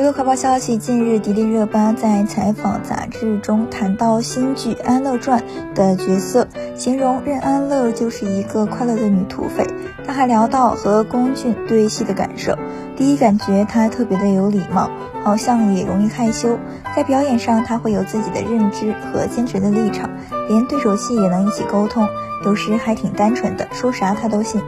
娱乐快报消息：近日，迪丽热巴在采访杂志中谈到新剧《安乐传》的角色，形容任安乐就是一个快乐的女土匪。她还聊到和龚俊对戏的感受，第一感觉她特别的有礼貌，好像也容易害羞。在表演上，她会有自己的认知和坚持的立场，连对手戏也能一起沟通，有时还挺单纯的，说啥她都信。